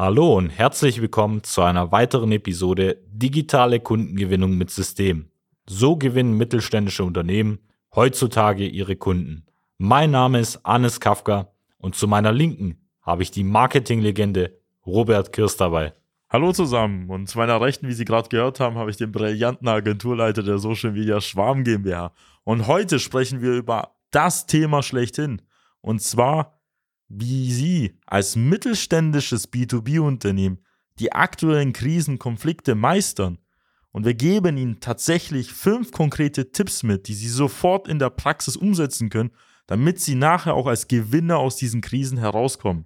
Hallo und herzlich willkommen zu einer weiteren Episode Digitale Kundengewinnung mit System. So gewinnen mittelständische Unternehmen heutzutage ihre Kunden. Mein Name ist Anis Kafka und zu meiner Linken habe ich die Marketinglegende Robert Kirst dabei. Hallo zusammen und zu meiner Rechten, wie Sie gerade gehört haben, habe ich den brillanten Agenturleiter der Social Media Schwarm GmbH. Und heute sprechen wir über das Thema schlechthin. Und zwar, wie Sie als mittelständisches B2B-Unternehmen die aktuellen Krisen, Konflikte meistern. Und wir geben Ihnen tatsächlich fünf konkrete Tipps mit, die Sie sofort in der Praxis umsetzen können, damit Sie nachher auch als Gewinner aus diesen Krisen herauskommen.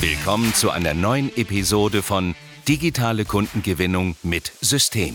Willkommen zu einer neuen Episode von Digitale Kundengewinnung mit System.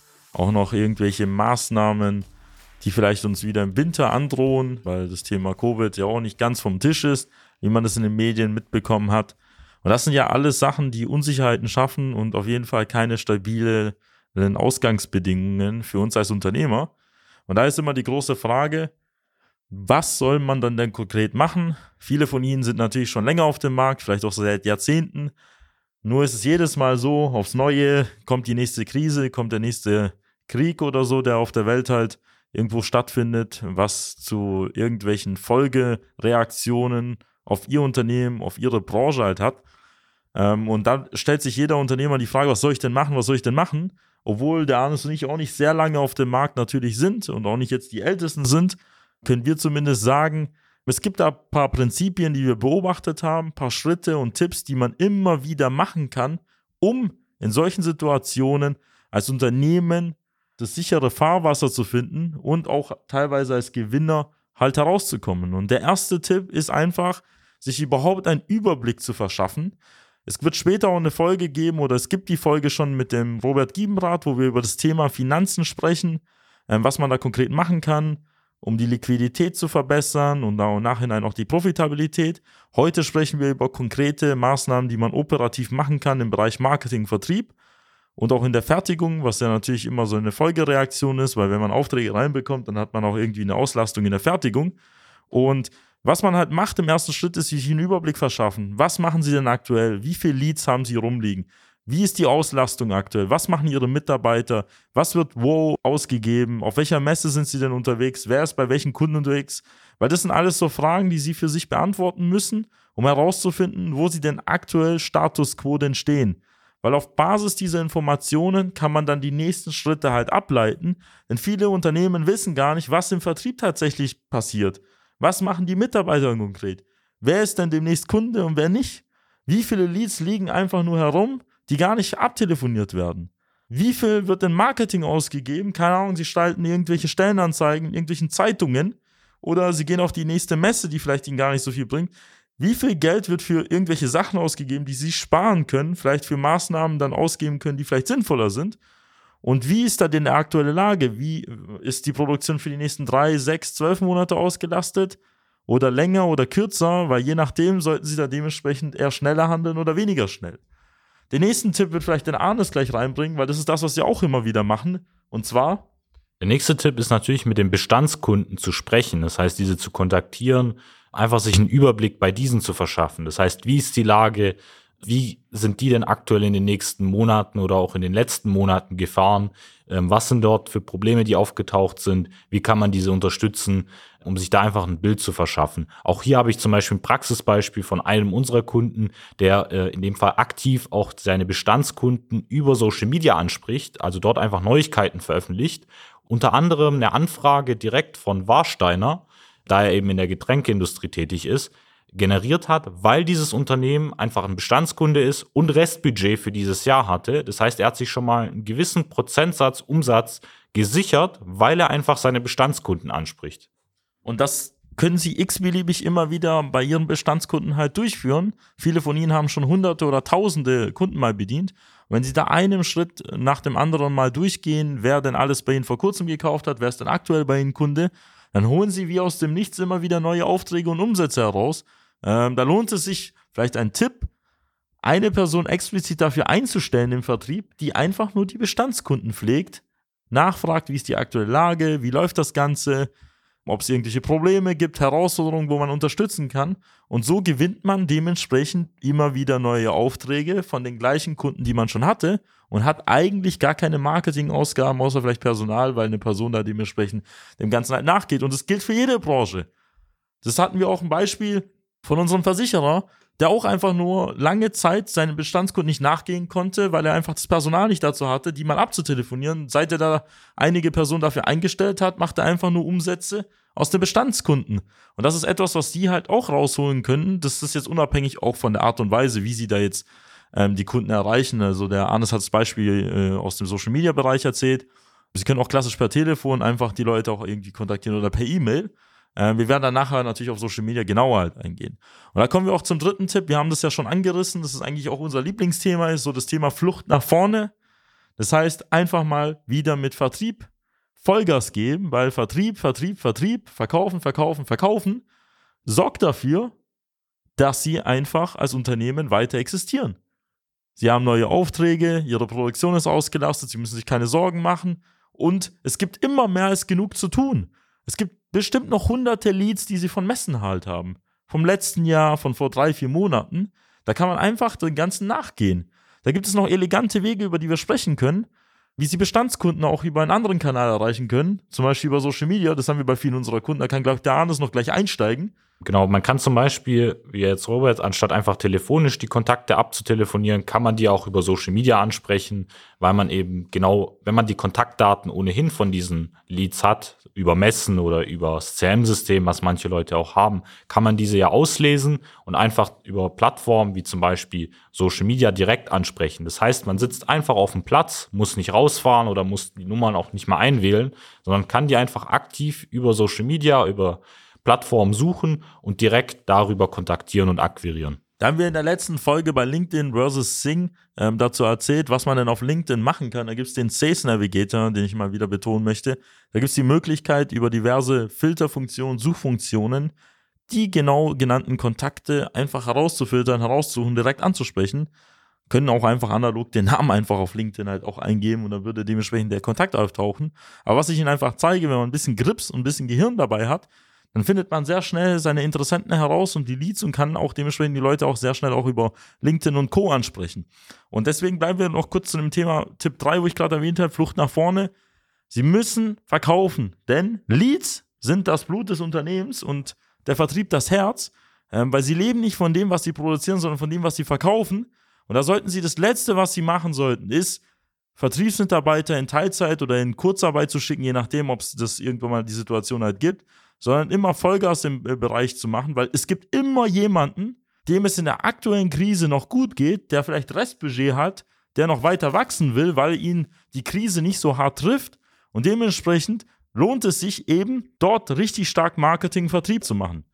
auch noch irgendwelche Maßnahmen, die vielleicht uns wieder im Winter androhen, weil das Thema Covid ja auch nicht ganz vom Tisch ist, wie man das in den Medien mitbekommen hat. Und das sind ja alles Sachen, die Unsicherheiten schaffen und auf jeden Fall keine stabilen Ausgangsbedingungen für uns als Unternehmer. Und da ist immer die große Frage, was soll man dann denn konkret machen? Viele von ihnen sind natürlich schon länger auf dem Markt, vielleicht auch seit Jahrzehnten. Nur ist es jedes Mal so, aufs Neue kommt die nächste Krise, kommt der nächste Krieg oder so, der auf der Welt halt irgendwo stattfindet, was zu irgendwelchen Folgereaktionen auf ihr Unternehmen, auf ihre Branche halt hat. Ähm, und dann stellt sich jeder Unternehmer die Frage, was soll ich denn machen, was soll ich denn machen? Obwohl der Arnes und ich auch nicht sehr lange auf dem Markt natürlich sind und auch nicht jetzt die Ältesten sind, können wir zumindest sagen, es gibt da ein paar Prinzipien, die wir beobachtet haben, ein paar Schritte und Tipps, die man immer wieder machen kann, um in solchen Situationen als Unternehmen das sichere Fahrwasser zu finden und auch teilweise als Gewinner halt herauszukommen. Und der erste Tipp ist einfach, sich überhaupt einen Überblick zu verschaffen. Es wird später auch eine Folge geben oder es gibt die Folge schon mit dem Robert Giebenrath, wo wir über das Thema Finanzen sprechen, ähm, was man da konkret machen kann, um die Liquidität zu verbessern und auch im Nachhinein auch die Profitabilität. Heute sprechen wir über konkrete Maßnahmen, die man operativ machen kann im Bereich Marketing, Vertrieb und auch in der Fertigung, was ja natürlich immer so eine Folgereaktion ist, weil wenn man Aufträge reinbekommt, dann hat man auch irgendwie eine Auslastung in der Fertigung. Und was man halt macht im ersten Schritt, ist sich einen Überblick verschaffen. Was machen Sie denn aktuell? Wie viele Leads haben Sie rumliegen? Wie ist die Auslastung aktuell? Was machen Ihre Mitarbeiter? Was wird wo ausgegeben? Auf welcher Messe sind Sie denn unterwegs? Wer ist bei welchen Kunden unterwegs? Weil das sind alles so Fragen, die Sie für sich beantworten müssen, um herauszufinden, wo Sie denn aktuell Status quo denn stehen. Weil auf Basis dieser Informationen kann man dann die nächsten Schritte halt ableiten. Denn viele Unternehmen wissen gar nicht, was im Vertrieb tatsächlich passiert. Was machen die Mitarbeiter konkret? Wer ist denn demnächst Kunde und wer nicht? Wie viele Leads liegen einfach nur herum? die gar nicht abtelefoniert werden. Wie viel wird in Marketing ausgegeben? Keine Ahnung, sie schalten irgendwelche Stellenanzeigen in irgendwelchen Zeitungen oder sie gehen auf die nächste Messe, die vielleicht ihnen gar nicht so viel bringt. Wie viel Geld wird für irgendwelche Sachen ausgegeben, die sie sparen können, vielleicht für Maßnahmen dann ausgeben können, die vielleicht sinnvoller sind? Und wie ist da denn die aktuelle Lage? Wie ist die Produktion für die nächsten drei, sechs, zwölf Monate ausgelastet? Oder länger oder kürzer? Weil je nachdem sollten sie da dementsprechend eher schneller handeln oder weniger schnell. Den nächsten Tipp wird vielleicht den Arnes gleich reinbringen, weil das ist das, was wir auch immer wieder machen. Und zwar. Der nächste Tipp ist natürlich mit den Bestandskunden zu sprechen. Das heißt, diese zu kontaktieren, einfach sich einen Überblick bei diesen zu verschaffen. Das heißt, wie ist die Lage? Wie sind die denn aktuell in den nächsten Monaten oder auch in den letzten Monaten gefahren? Ähm, was sind dort für Probleme, die aufgetaucht sind? Wie kann man diese unterstützen? um sich da einfach ein Bild zu verschaffen. Auch hier habe ich zum Beispiel ein Praxisbeispiel von einem unserer Kunden, der äh, in dem Fall aktiv auch seine Bestandskunden über Social Media anspricht, also dort einfach Neuigkeiten veröffentlicht. Unter anderem eine Anfrage direkt von Warsteiner, da er eben in der Getränkeindustrie tätig ist, generiert hat, weil dieses Unternehmen einfach ein Bestandskunde ist und Restbudget für dieses Jahr hatte. Das heißt, er hat sich schon mal einen gewissen Prozentsatz Umsatz gesichert, weil er einfach seine Bestandskunden anspricht. Und das können Sie x-beliebig immer wieder bei Ihren Bestandskunden halt durchführen. Viele von Ihnen haben schon hunderte oder tausende Kunden mal bedient. Wenn Sie da einen Schritt nach dem anderen mal durchgehen, wer denn alles bei Ihnen vor kurzem gekauft hat, wer ist denn aktuell bei Ihnen Kunde, dann holen Sie wie aus dem Nichts immer wieder neue Aufträge und Umsätze heraus. Ähm, da lohnt es sich, vielleicht ein Tipp, eine Person explizit dafür einzustellen im Vertrieb, die einfach nur die Bestandskunden pflegt, nachfragt, wie ist die aktuelle Lage, wie läuft das Ganze, ob es irgendwelche Probleme gibt, Herausforderungen, wo man unterstützen kann. Und so gewinnt man dementsprechend immer wieder neue Aufträge von den gleichen Kunden, die man schon hatte und hat eigentlich gar keine Marketingausgaben, außer vielleicht Personal, weil eine Person da dementsprechend dem Ganzen halt nachgeht. Und das gilt für jede Branche. Das hatten wir auch ein Beispiel von unserem Versicherer, der auch einfach nur lange Zeit seinen Bestandskunden nicht nachgehen konnte, weil er einfach das Personal nicht dazu hatte, die mal abzutelefonieren. Seit er da einige Personen dafür eingestellt hat, macht er einfach nur Umsätze aus den Bestandskunden. Und das ist etwas, was die halt auch rausholen können. Das ist jetzt unabhängig auch von der Art und Weise, wie sie da jetzt ähm, die Kunden erreichen. Also der Arnes hat das Beispiel äh, aus dem Social Media Bereich erzählt. Sie können auch klassisch per Telefon einfach die Leute auch irgendwie kontaktieren oder per E-Mail. Äh, wir werden dann nachher natürlich auf Social Media genauer halt eingehen. Und da kommen wir auch zum dritten Tipp. Wir haben das ja schon angerissen. Das ist eigentlich auch unser Lieblingsthema, ist so das Thema Flucht nach vorne. Das heißt, einfach mal wieder mit Vertrieb Vollgas geben, weil Vertrieb, Vertrieb, Vertrieb, verkaufen, verkaufen, verkaufen, sorgt dafür, dass sie einfach als Unternehmen weiter existieren. Sie haben neue Aufträge, ihre Produktion ist ausgelastet, sie müssen sich keine Sorgen machen und es gibt immer mehr als genug zu tun. Es gibt bestimmt noch hunderte Leads, die sie von Messen halt haben. Vom letzten Jahr, von vor drei, vier Monaten. Da kann man einfach den ganzen nachgehen. Da gibt es noch elegante Wege, über die wir sprechen können, wie sie Bestandskunden auch über einen anderen Kanal erreichen können. Zum Beispiel über Social Media. Das haben wir bei vielen unserer Kunden. Da kann, glaube ich, der Arnes noch gleich einsteigen. Genau, man kann zum Beispiel, wie jetzt Robert, anstatt einfach telefonisch die Kontakte abzutelefonieren, kann man die auch über Social Media ansprechen, weil man eben genau, wenn man die Kontaktdaten ohnehin von diesen Leads hat, über Messen oder über das CM-System, was manche Leute auch haben, kann man diese ja auslesen und einfach über Plattformen wie zum Beispiel Social Media direkt ansprechen. Das heißt, man sitzt einfach auf dem Platz, muss nicht rausfahren oder muss die Nummern auch nicht mal einwählen, sondern kann die einfach aktiv über Social Media, über Plattform suchen und direkt darüber kontaktieren und akquirieren. Da haben wir in der letzten Folge bei LinkedIn versus Sing ähm, dazu erzählt, was man denn auf LinkedIn machen kann. Da gibt es den Sales Navigator, den ich mal wieder betonen möchte. Da gibt es die Möglichkeit, über diverse Filterfunktionen, Suchfunktionen, die genau genannten Kontakte einfach herauszufiltern, herauszusuchen, direkt anzusprechen. Können auch einfach analog den Namen einfach auf LinkedIn halt auch eingeben und dann würde dementsprechend der Kontakt auftauchen. Aber was ich Ihnen einfach zeige, wenn man ein bisschen Grips und ein bisschen Gehirn dabei hat, dann findet man sehr schnell seine Interessenten heraus und die Leads und kann auch dementsprechend die Leute auch sehr schnell auch über LinkedIn und Co. ansprechen. Und deswegen bleiben wir noch kurz zu dem Thema Tipp 3, wo ich gerade erwähnt habe, Flucht nach vorne. Sie müssen verkaufen, denn Leads sind das Blut des Unternehmens und der Vertrieb das Herz, ähm, weil sie leben nicht von dem, was sie produzieren, sondern von dem, was sie verkaufen. Und da sollten sie das Letzte, was sie machen sollten, ist, Vertriebsmitarbeiter in Teilzeit oder in Kurzarbeit zu schicken, je nachdem, ob es das irgendwann mal die Situation halt gibt, sondern immer Vollgas im äh, Bereich zu machen, weil es gibt immer jemanden, dem es in der aktuellen Krise noch gut geht, der vielleicht Restbudget hat, der noch weiter wachsen will, weil ihn die Krise nicht so hart trifft und dementsprechend lohnt es sich eben dort richtig stark Marketing, Vertrieb zu machen.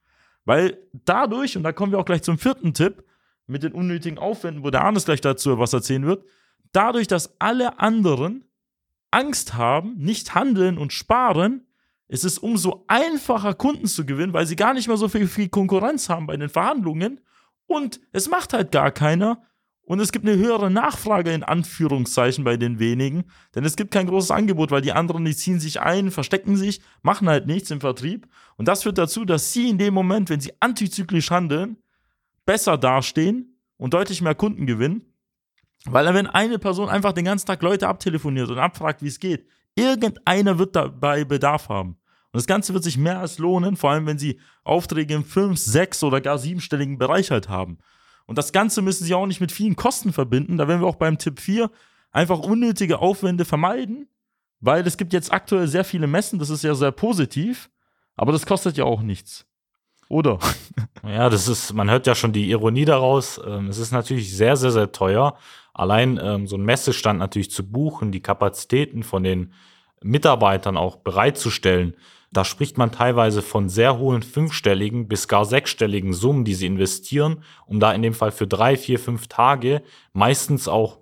Weil dadurch, und da kommen wir auch gleich zum vierten Tipp, mit den unnötigen Aufwänden, wo der Arnes gleich dazu was erzählen wird, dadurch, dass alle anderen Angst haben, nicht handeln und sparen, ist es umso einfacher, Kunden zu gewinnen, weil sie gar nicht mehr so viel, viel Konkurrenz haben bei den Verhandlungen. Und es macht halt gar keiner. Und es gibt eine höhere Nachfrage in Anführungszeichen bei den wenigen. Denn es gibt kein großes Angebot, weil die anderen, die ziehen sich ein, verstecken sich, machen halt nichts im Vertrieb. Und das führt dazu, dass sie in dem Moment, wenn sie antizyklisch handeln, besser dastehen und deutlich mehr Kunden gewinnen. Weil wenn eine Person einfach den ganzen Tag Leute abtelefoniert und abfragt, wie es geht, Irgendeiner wird dabei Bedarf haben. Und das Ganze wird sich mehr als lohnen, vor allem wenn Sie Aufträge im 5, 6 oder gar siebenstelligen Bereich halt haben. Und das Ganze müssen Sie auch nicht mit vielen Kosten verbinden. Da werden wir auch beim Tipp 4 einfach unnötige Aufwände vermeiden, weil es gibt jetzt aktuell sehr viele Messen, das ist ja sehr positiv, aber das kostet ja auch nichts. Oder? Ja, das ist, man hört ja schon die Ironie daraus. Ähm, es ist natürlich sehr, sehr, sehr teuer. Allein ähm, so ein Messestand natürlich zu buchen, die Kapazitäten von den Mitarbeitern auch bereitzustellen. Da spricht man teilweise von sehr hohen fünfstelligen bis gar sechsstelligen Summen, die sie investieren, um da in dem Fall für drei, vier, fünf Tage meistens auch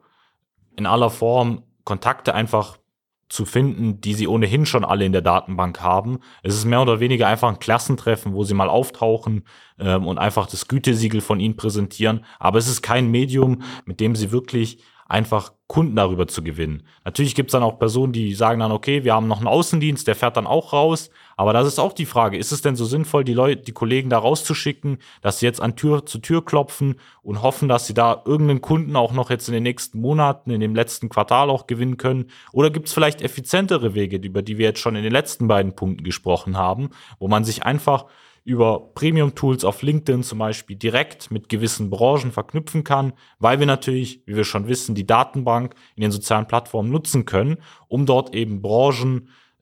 in aller Form Kontakte einfach zu finden, die sie ohnehin schon alle in der Datenbank haben. Es ist mehr oder weniger einfach ein Klassentreffen, wo sie mal auftauchen ähm, und einfach das Gütesiegel von ihnen präsentieren. Aber es ist kein Medium, mit dem sie wirklich einfach Kunden darüber zu gewinnen. Natürlich gibt es dann auch Personen, die sagen dann, okay, wir haben noch einen Außendienst, der fährt dann auch raus. Aber das ist auch die Frage, ist es denn so sinnvoll, die Leute, die Kollegen da rauszuschicken, dass sie jetzt an Tür zu Tür klopfen und hoffen, dass sie da irgendeinen Kunden auch noch jetzt in den nächsten Monaten, in dem letzten Quartal auch gewinnen können? Oder gibt es vielleicht effizientere Wege, über die wir jetzt schon in den letzten beiden Punkten gesprochen haben, wo man sich einfach über Premium-Tools auf LinkedIn zum Beispiel direkt mit gewissen Branchen verknüpfen kann, weil wir natürlich, wie wir schon wissen, die Datenbank in den sozialen Plattformen nutzen können, um dort eben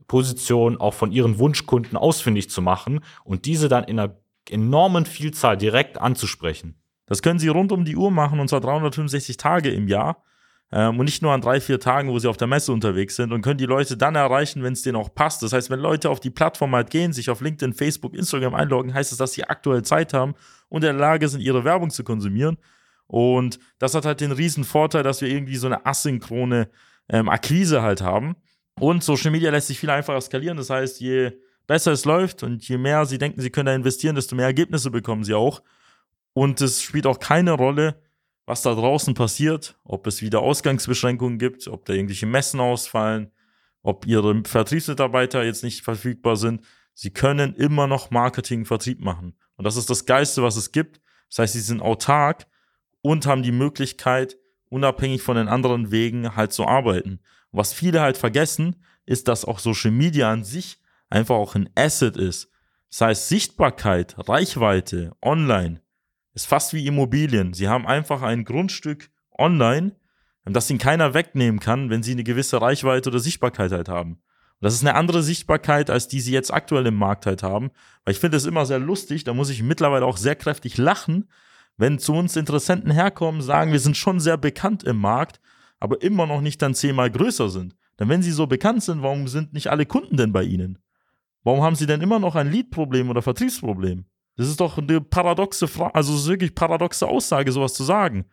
Branchenpositionen auch von ihren Wunschkunden ausfindig zu machen und diese dann in einer enormen Vielzahl direkt anzusprechen. Das können Sie rund um die Uhr machen, und zwar 365 Tage im Jahr. Ähm, und nicht nur an drei, vier Tagen, wo sie auf der Messe unterwegs sind und können die Leute dann erreichen, wenn es denen auch passt. Das heißt, wenn Leute auf die Plattform halt gehen, sich auf LinkedIn, Facebook, Instagram einloggen, heißt es, dass sie aktuell Zeit haben und in der Lage sind, ihre Werbung zu konsumieren. Und das hat halt den riesen Vorteil, dass wir irgendwie so eine asynchrone ähm, Akquise halt haben. Und Social Media lässt sich viel einfacher skalieren. Das heißt, je besser es läuft und je mehr sie denken, sie können da investieren, desto mehr Ergebnisse bekommen sie auch. Und es spielt auch keine Rolle, was da draußen passiert, ob es wieder Ausgangsbeschränkungen gibt, ob da irgendwelche Messen ausfallen, ob ihre Vertriebsmitarbeiter jetzt nicht verfügbar sind. Sie können immer noch Marketing, Vertrieb machen. Und das ist das Geiste, was es gibt. Das heißt, sie sind autark und haben die Möglichkeit, unabhängig von den anderen Wegen halt zu arbeiten. Was viele halt vergessen, ist, dass auch Social Media an sich einfach auch ein Asset ist. Das heißt, Sichtbarkeit, Reichweite, online ist fast wie Immobilien. Sie haben einfach ein Grundstück online, das ihnen keiner wegnehmen kann, wenn sie eine gewisse Reichweite oder Sichtbarkeit halt haben. Und das ist eine andere Sichtbarkeit, als die sie jetzt aktuell im Markt halt haben. Weil ich finde es immer sehr lustig, da muss ich mittlerweile auch sehr kräftig lachen, wenn zu uns Interessenten herkommen, sagen, wir sind schon sehr bekannt im Markt, aber immer noch nicht dann zehnmal größer sind. Denn wenn sie so bekannt sind, warum sind nicht alle Kunden denn bei ihnen? Warum haben sie denn immer noch ein Lead-Problem oder Vertriebsproblem? Das ist doch eine paradoxe Frage, also wirklich paradoxe Aussage, sowas zu sagen.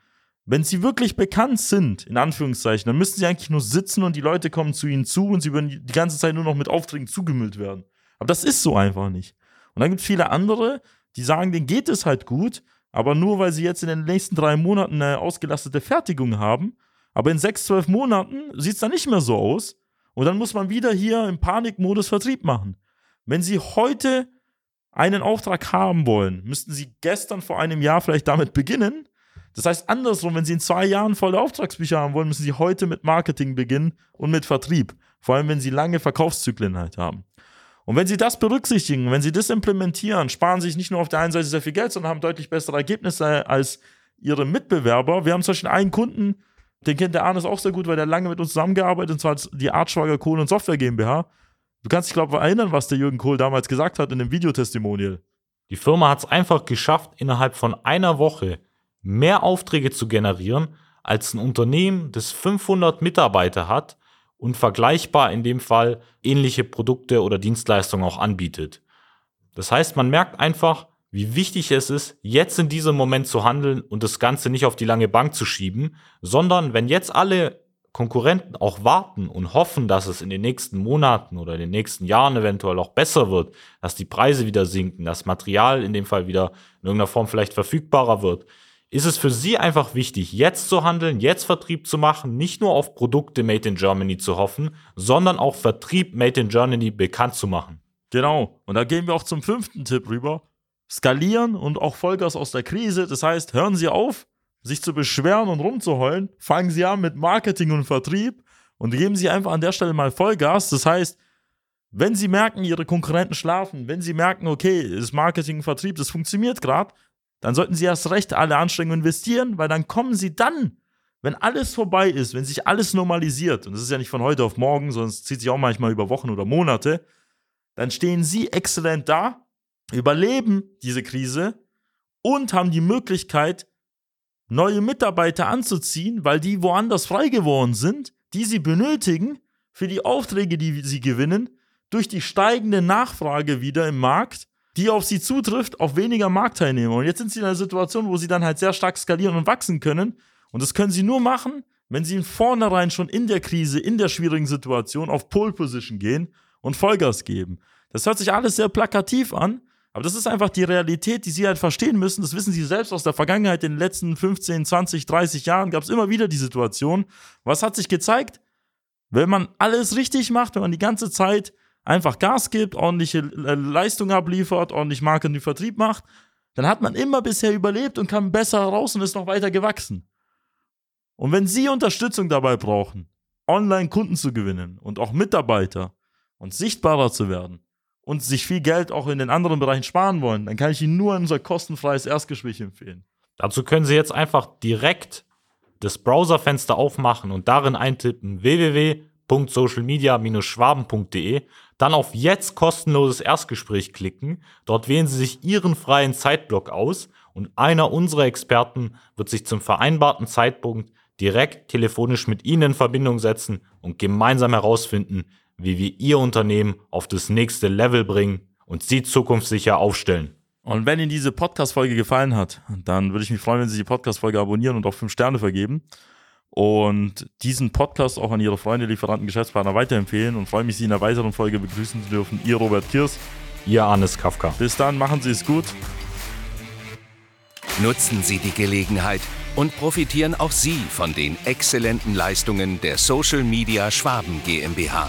Wenn sie wirklich bekannt sind, in Anführungszeichen, dann müssten sie eigentlich nur sitzen und die Leute kommen zu ihnen zu und sie würden die ganze Zeit nur noch mit Aufträgen zugemüllt werden. Aber das ist so einfach nicht. Und dann gibt es viele andere, die sagen, denen geht es halt gut, aber nur weil sie jetzt in den nächsten drei Monaten eine ausgelastete Fertigung haben, aber in sechs, zwölf Monaten sieht es dann nicht mehr so aus. Und dann muss man wieder hier im Panikmodus Vertrieb machen. Wenn sie heute einen Auftrag haben wollen, müssten Sie gestern vor einem Jahr vielleicht damit beginnen. Das heißt, andersrum, wenn Sie in zwei Jahren volle Auftragsbücher haben wollen, müssen Sie heute mit Marketing beginnen und mit Vertrieb. Vor allem, wenn Sie lange Verkaufszyklen halt haben. Und wenn Sie das berücksichtigen, wenn Sie das implementieren, sparen Sie sich nicht nur auf der einen Seite sehr viel Geld, sondern haben deutlich bessere Ergebnisse als Ihre Mitbewerber. Wir haben zum Beispiel einen Kunden, den kennt der Arnes auch sehr gut, weil der lange mit uns zusammengearbeitet, und zwar die Artschwager Kohlen und Software GmbH. Du kannst dich, glaube ich, erinnern, was der Jürgen Kohl damals gesagt hat in dem Videotestimonial. Die Firma hat es einfach geschafft, innerhalb von einer Woche mehr Aufträge zu generieren, als ein Unternehmen, das 500 Mitarbeiter hat und vergleichbar in dem Fall ähnliche Produkte oder Dienstleistungen auch anbietet. Das heißt, man merkt einfach, wie wichtig es ist, jetzt in diesem Moment zu handeln und das Ganze nicht auf die lange Bank zu schieben, sondern wenn jetzt alle Konkurrenten auch warten und hoffen, dass es in den nächsten Monaten oder in den nächsten Jahren eventuell auch besser wird, dass die Preise wieder sinken, das Material in dem Fall wieder in irgendeiner Form vielleicht verfügbarer wird, ist es für Sie einfach wichtig, jetzt zu handeln, jetzt Vertrieb zu machen, nicht nur auf Produkte Made in Germany zu hoffen, sondern auch Vertrieb Made in Germany bekannt zu machen. Genau. Und da gehen wir auch zum fünften Tipp rüber. Skalieren und auch Vollgas aus der Krise. Das heißt, hören Sie auf, sich zu beschweren und rumzuheulen, fangen sie an mit Marketing und Vertrieb und geben sie einfach an der Stelle mal Vollgas. Das heißt, Wenn Sie merken, Ihre Konkurrenten schlafen, wenn Sie merken, okay, das Marketing, Vertrieb, das funktioniert gerade, dann sollten Sie erst recht alle Anstrengungen investieren, weil dann kommen Sie dann, wenn alles vorbei ist, wenn sich alles normalisiert, und das ist ja nicht von heute auf morgen, sondern es zieht sich auch manchmal über Wochen oder Monate, dann stehen Sie exzellent da, überleben diese Krise und haben die Möglichkeit, neue Mitarbeiter anzuziehen, weil die woanders frei geworden sind, die sie benötigen für die Aufträge, die sie gewinnen, durch die steigende Nachfrage wieder im Markt, die auf sie zutrifft, auf weniger Marktteilnehmer. Und jetzt sind sie in einer Situation, wo sie dann halt sehr stark skalieren und wachsen können. Und das können sie nur machen, wenn sie in vornherein schon in der Krise, in der schwierigen Situation auf Pole Position gehen und Vollgas geben. Das hört sich alles sehr plakativ an, aber das ist einfach die Realität, die sie halt verstehen müssen. Das wissen sie selbst aus der Vergangenheit. In den letzten 15, 20, 30 Jahren gab es immer wieder die Situation. Was hat sich gezeigt? Wenn man alles richtig macht, wenn man die ganze Zeit einfach Gas gibt, ordentliche äh, Leistung abliefert, ordentlich Marketing und Vertrieb macht, dann hat man immer bisher überlebt und kam besser heraus und ist noch weiter gewachsen. Und wenn Sie Unterstützung dabei brauchen, online Kunden zu gewinnen und auch Mitarbeiter und sichtbarer zu werden, und sich viel Geld auch in den anderen Bereichen sparen wollen, dann kann ich Ihnen nur unser kostenfreies Erstgespräch empfehlen. Dazu können Sie jetzt einfach direkt das Browserfenster aufmachen und darin eintippen www.socialmedia-schwaben.de, dann auf jetzt kostenloses Erstgespräch klicken. Dort wählen Sie sich Ihren freien Zeitblock aus und einer unserer Experten wird sich zum vereinbarten Zeitpunkt direkt telefonisch mit Ihnen in Verbindung setzen und gemeinsam herausfinden, wie wir Ihr Unternehmen auf das nächste Level bringen und Sie zukunftssicher aufstellen. Und wenn Ihnen diese Podcast-Folge gefallen hat, dann würde ich mich freuen, wenn Sie die Podcast-Folge abonnieren und auch fünf Sterne vergeben. Und diesen Podcast auch an Ihre Freunde, Lieferanten, Geschäftspartner weiterempfehlen und freue mich, Sie in einer weiteren Folge begrüßen zu dürfen. Ihr Robert Kirs. Ihr Arnes Kafka. Bis dann, machen Sie es gut. Nutzen Sie die Gelegenheit und profitieren auch Sie von den exzellenten Leistungen der Social Media Schwaben GmbH.